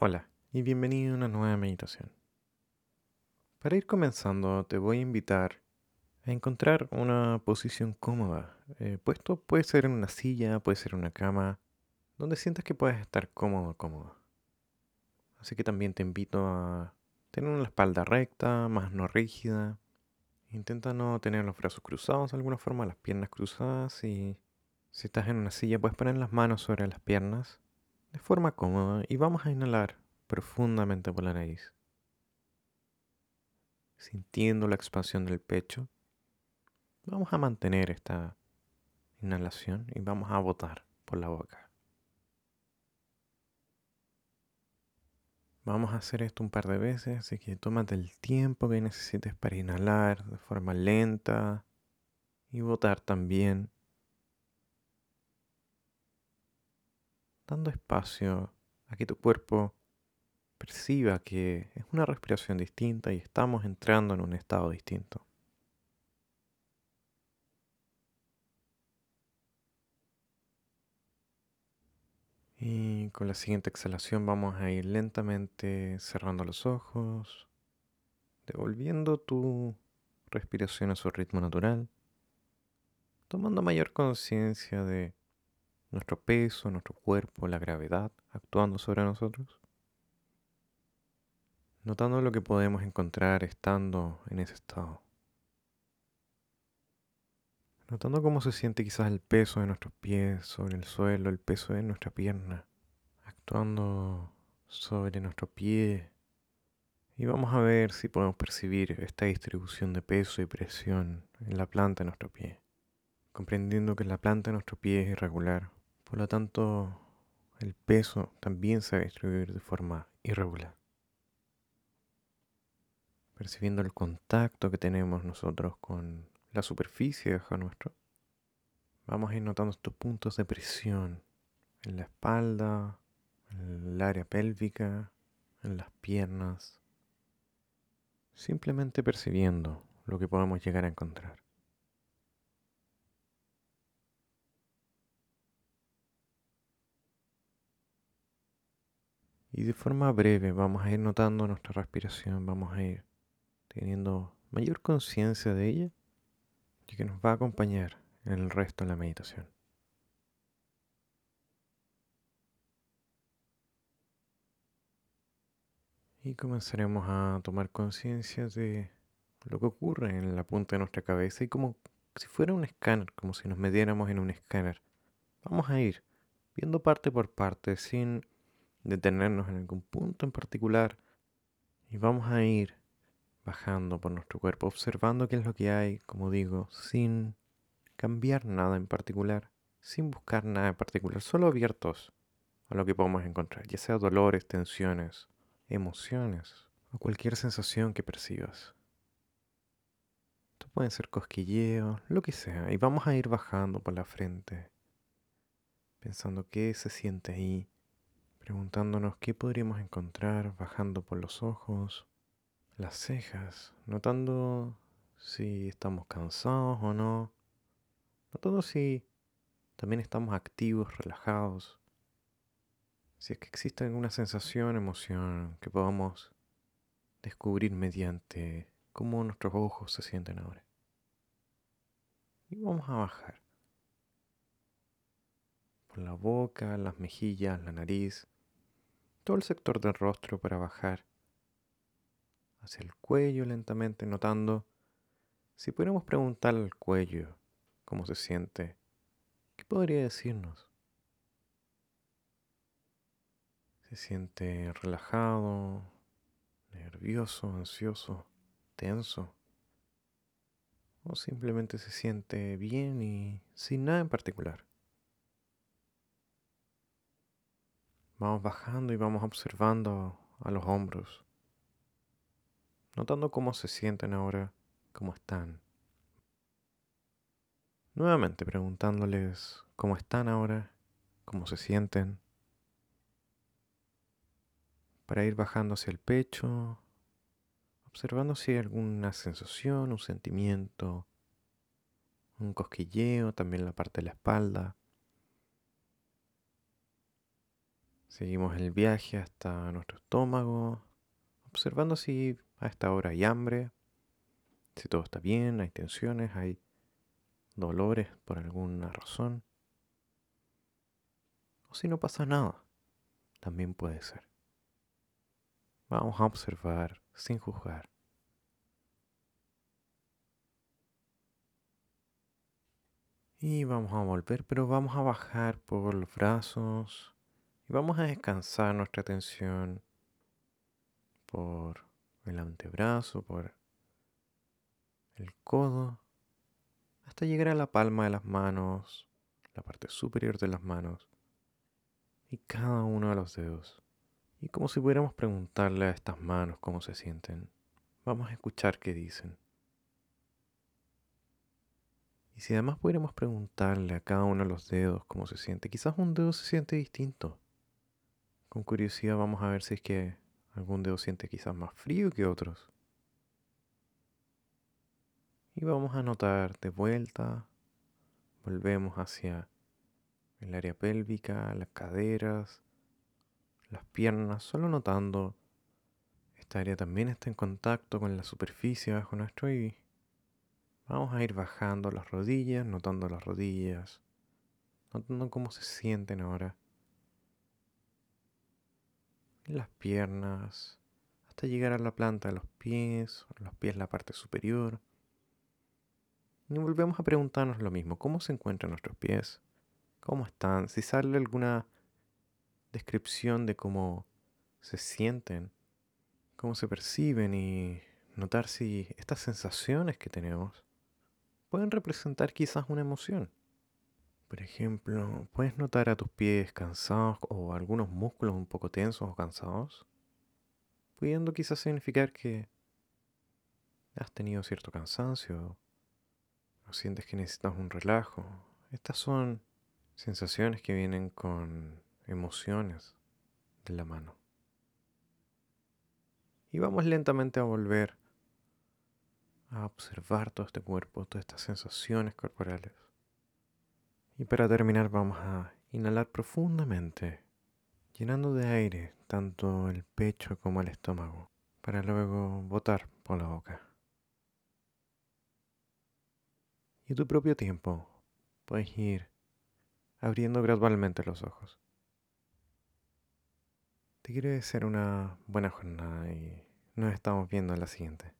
Hola y bienvenido a una nueva meditación. Para ir comenzando te voy a invitar a encontrar una posición cómoda. Eh, puesto puede ser en una silla, puede ser en una cama, donde sientas que puedes estar cómodo cómodo. Así que también te invito a tener una espalda recta, más no rígida. Intenta no tener los brazos cruzados de alguna forma, las piernas cruzadas y si estás en una silla puedes poner las manos sobre las piernas de forma cómoda y vamos a inhalar profundamente por la nariz, sintiendo la expansión del pecho. Vamos a mantener esta inhalación y vamos a botar por la boca. Vamos a hacer esto un par de veces, así que tómate el tiempo que necesites para inhalar de forma lenta y botar también dando espacio a que tu cuerpo perciba que es una respiración distinta y estamos entrando en un estado distinto. Y con la siguiente exhalación vamos a ir lentamente cerrando los ojos, devolviendo tu respiración a su ritmo natural, tomando mayor conciencia de nuestro peso, nuestro cuerpo, la gravedad actuando sobre nosotros. Notando lo que podemos encontrar estando en ese estado. Notando cómo se siente quizás el peso de nuestros pies sobre el suelo, el peso de nuestra pierna, actuando sobre nuestro pie. Y vamos a ver si podemos percibir esta distribución de peso y presión en la planta de nuestro pie, comprendiendo que la planta de nuestro pie es irregular, por lo tanto, el peso también se va a distribuir de forma irregular. Percibiendo el contacto que tenemos nosotros con la superficie bajo nuestro, vamos a ir notando estos puntos de presión en la espalda, en el área pélvica, en las piernas, simplemente percibiendo lo que podemos llegar a encontrar. Y de forma breve vamos a ir notando nuestra respiración, vamos a ir teniendo mayor conciencia de ella y que nos va a acompañar en el resto de la meditación. Y comenzaremos a tomar conciencia de lo que ocurre en la punta de nuestra cabeza y como si fuera un escáner, como si nos metiéramos en un escáner. Vamos a ir viendo parte por parte sin detenernos en algún punto en particular y vamos a ir bajando por nuestro cuerpo, observando qué es lo que hay, como digo, sin cambiar nada en particular, sin buscar nada en particular, solo abiertos a lo que podemos encontrar, ya sea dolores, tensiones, emociones o cualquier sensación que percibas. Esto pueden ser cosquilleos, lo que sea, y vamos a ir bajando por la frente, pensando qué se siente ahí, preguntándonos qué podríamos encontrar bajando por los ojos, las cejas, notando si estamos cansados o no, notando si también estamos activos, relajados, si es que existe alguna sensación, emoción que podamos descubrir mediante cómo nuestros ojos se sienten ahora. Y vamos a bajar por la boca, las mejillas, la nariz, todo el sector del rostro para bajar hacia el cuello lentamente, notando si pudiéramos preguntar al cuello cómo se siente, ¿qué podría decirnos? Se siente relajado, nervioso, ansioso, tenso. O simplemente se siente bien y sin nada en particular. Vamos bajando y vamos observando a los hombros, notando cómo se sienten ahora, cómo están. Nuevamente preguntándoles cómo están ahora, cómo se sienten, para ir bajando hacia el pecho, observando si hay alguna sensación, un sentimiento, un cosquilleo, también la parte de la espalda. Seguimos el viaje hasta nuestro estómago, observando si a esta hora hay hambre, si todo está bien, hay tensiones, hay dolores por alguna razón, o si no pasa nada, también puede ser. Vamos a observar sin juzgar. Y vamos a volver, pero vamos a bajar por los brazos y vamos a descansar nuestra atención por el antebrazo, por el codo, hasta llegar a la palma de las manos, la parte superior de las manos y cada uno de los dedos. Y como si pudiéramos preguntarle a estas manos cómo se sienten, vamos a escuchar qué dicen. Y si además pudiéramos preguntarle a cada uno de los dedos cómo se siente, quizás un dedo se siente distinto. Con curiosidad vamos a ver si es que algún dedo siente quizás más frío que otros. Y vamos a notar de vuelta, volvemos hacia el área pélvica, las caderas, las piernas, solo notando esta área también está en contacto con la superficie bajo nuestro y Vamos a ir bajando las rodillas, notando las rodillas, notando cómo se sienten ahora. Las piernas, hasta llegar a la planta de los pies, los pies la parte superior. Y volvemos a preguntarnos lo mismo, ¿cómo se encuentran nuestros pies? ¿Cómo están? Si sale alguna descripción de cómo se sienten, cómo se perciben y notar si estas sensaciones que tenemos pueden representar quizás una emoción. Por ejemplo, ¿puedes notar a tus pies cansados o algunos músculos un poco tensos o cansados? Pudiendo quizás significar que has tenido cierto cansancio o sientes que necesitas un relajo. Estas son sensaciones que vienen con emociones de la mano. Y vamos lentamente a volver a observar todo este cuerpo, todas estas sensaciones corporales. Para terminar vamos a inhalar profundamente, llenando de aire tanto el pecho como el estómago, para luego botar por la boca. Y tu propio tiempo puedes ir abriendo gradualmente los ojos. Te quiero desear una buena jornada y nos estamos viendo en la siguiente.